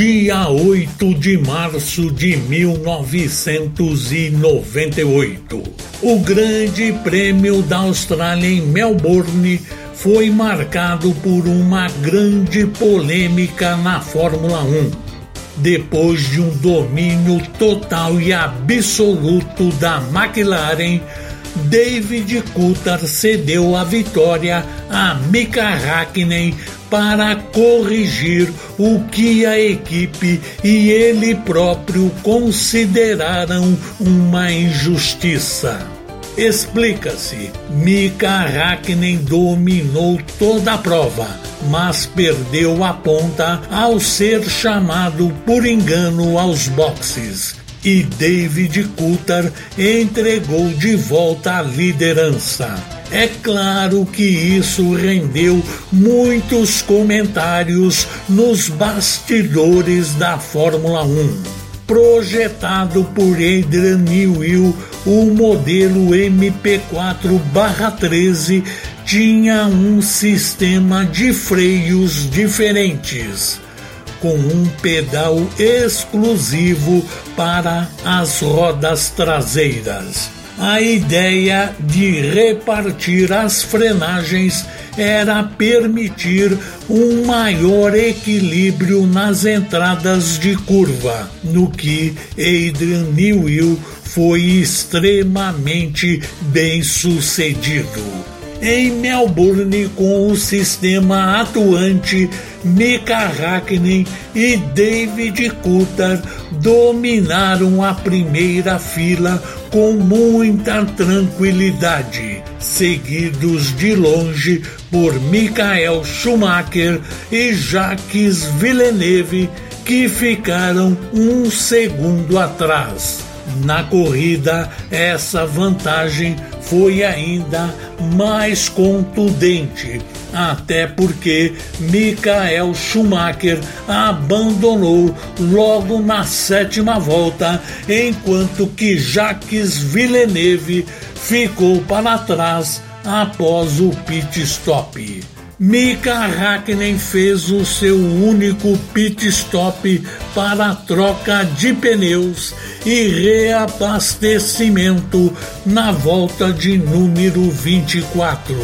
dia 8 de março de 1998. O Grande Prêmio da Austrália em Melbourne foi marcado por uma grande polêmica na Fórmula 1. Depois de um domínio total e absoluto da McLaren, David Coulthard cedeu a vitória a Mika Hakkinen para corrigir o que a equipe e ele próprio consideraram uma injustiça. Explica-se, Mika Hakkinen dominou toda a prova, mas perdeu a ponta ao ser chamado por engano aos boxes e David Coulthard entregou de volta a liderança. É claro que isso rendeu muitos comentários nos bastidores da Fórmula 1. Projetado por Adrian Newey, o modelo MP4-13 tinha um sistema de freios diferentes com um pedal exclusivo para as rodas traseiras. A ideia de repartir as frenagens era permitir um maior equilíbrio nas entradas de curva, no que Adrian Newey foi extremamente bem sucedido. Em Melbourne com o sistema atuante Mika Hakkinen e David Coulthard dominaram a primeira fila com muita tranquilidade, seguidos de longe por Michael Schumacher e Jacques Villeneuve, que ficaram um segundo atrás. Na corrida, essa vantagem foi ainda mais contundente, até porque Michael Schumacher abandonou logo na sétima volta, enquanto que Jacques Villeneuve ficou para trás após o pit stop. Mika Hakkinen fez o seu único pit stop para troca de pneus e reabastecimento na volta de número 24,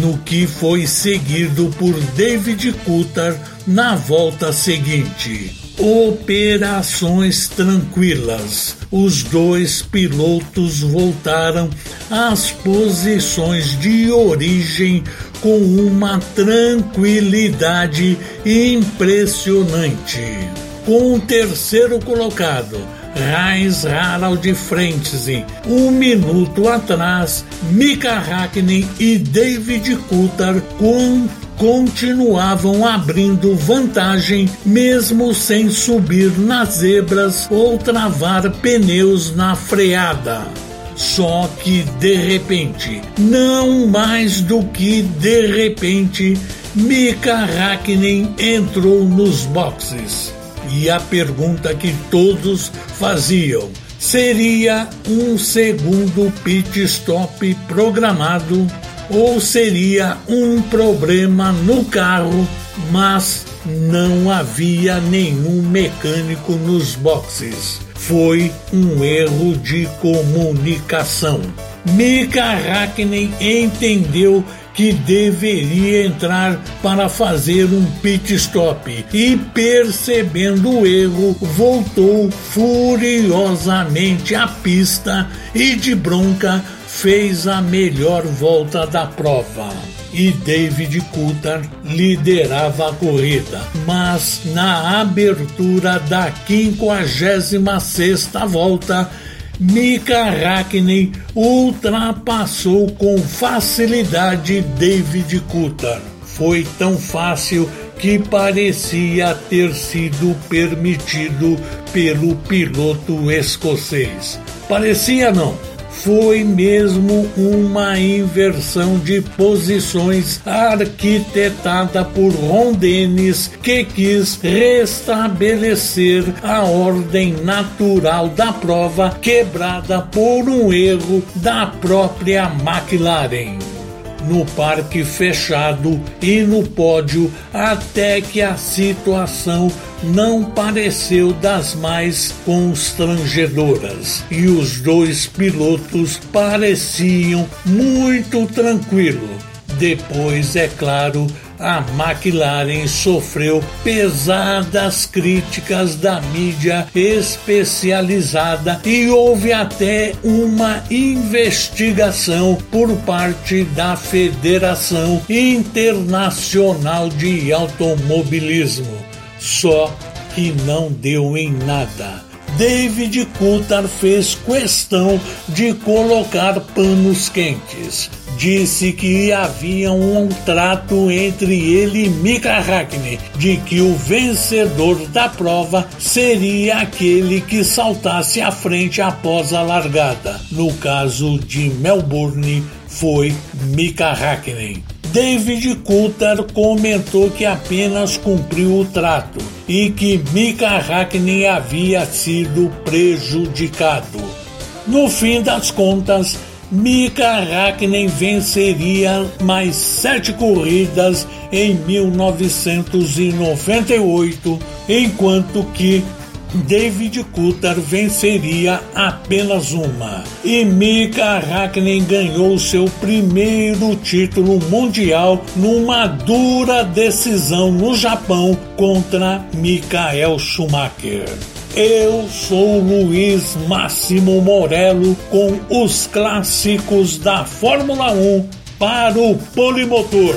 no que foi seguido por David Coulthard na volta seguinte. Operações tranquilas. Os dois pilotos voltaram às posições de origem com uma tranquilidade impressionante. Com o terceiro colocado, Heinz Harald Frentzen, um minuto atrás, Mika Hakkinen e David Coulthard com continuavam abrindo vantagem mesmo sem subir nas zebras ou travar pneus na freada. Só que de repente, não mais do que de repente, Mika Hakkinen entrou nos boxes. E a pergunta que todos faziam: seria um segundo pit stop programado ou seria um problema no carro, mas não havia nenhum mecânico nos boxes. Foi um erro de comunicação. Mika Hakkinen entendeu que deveria entrar para fazer um pit stop e, percebendo o erro, voltou furiosamente à pista e, de bronca, fez a melhor volta da prova. E David Coulthard liderava a corrida, mas na abertura da 56 volta, Mika Hakkinen ultrapassou com facilidade David Coulthard. Foi tão fácil que parecia ter sido permitido pelo piloto escocês. Parecia não foi mesmo uma inversão de posições arquitetada por Ron Dennis, que quis restabelecer a ordem natural da prova quebrada por um erro da própria McLaren. No parque fechado e no pódio até que a situação não pareceu das mais constrangedoras e os dois pilotos pareciam muito tranquilos. Depois, é claro, a McLaren sofreu pesadas críticas da mídia especializada e houve até uma investigação por parte da Federação Internacional de Automobilismo. Só que não deu em nada. David Coulthard fez questão de colocar panos quentes disse que havia um trato entre ele e Mika Hakkinen, de que o vencedor da prova seria aquele que saltasse à frente após a largada. No caso de Melbourne, foi Mika Hakkinen. David Coulter comentou que apenas cumpriu o trato e que Mika Hakkinen havia sido prejudicado. No fim das contas, Mika Hakkinen venceria mais sete corridas em 1998, enquanto que David Coulthard venceria apenas uma. E Mika Hakkinen ganhou seu primeiro título mundial numa dura decisão no Japão contra Michael Schumacher. Eu sou Luiz Máximo Morello com os clássicos da Fórmula 1 para o Polimotor.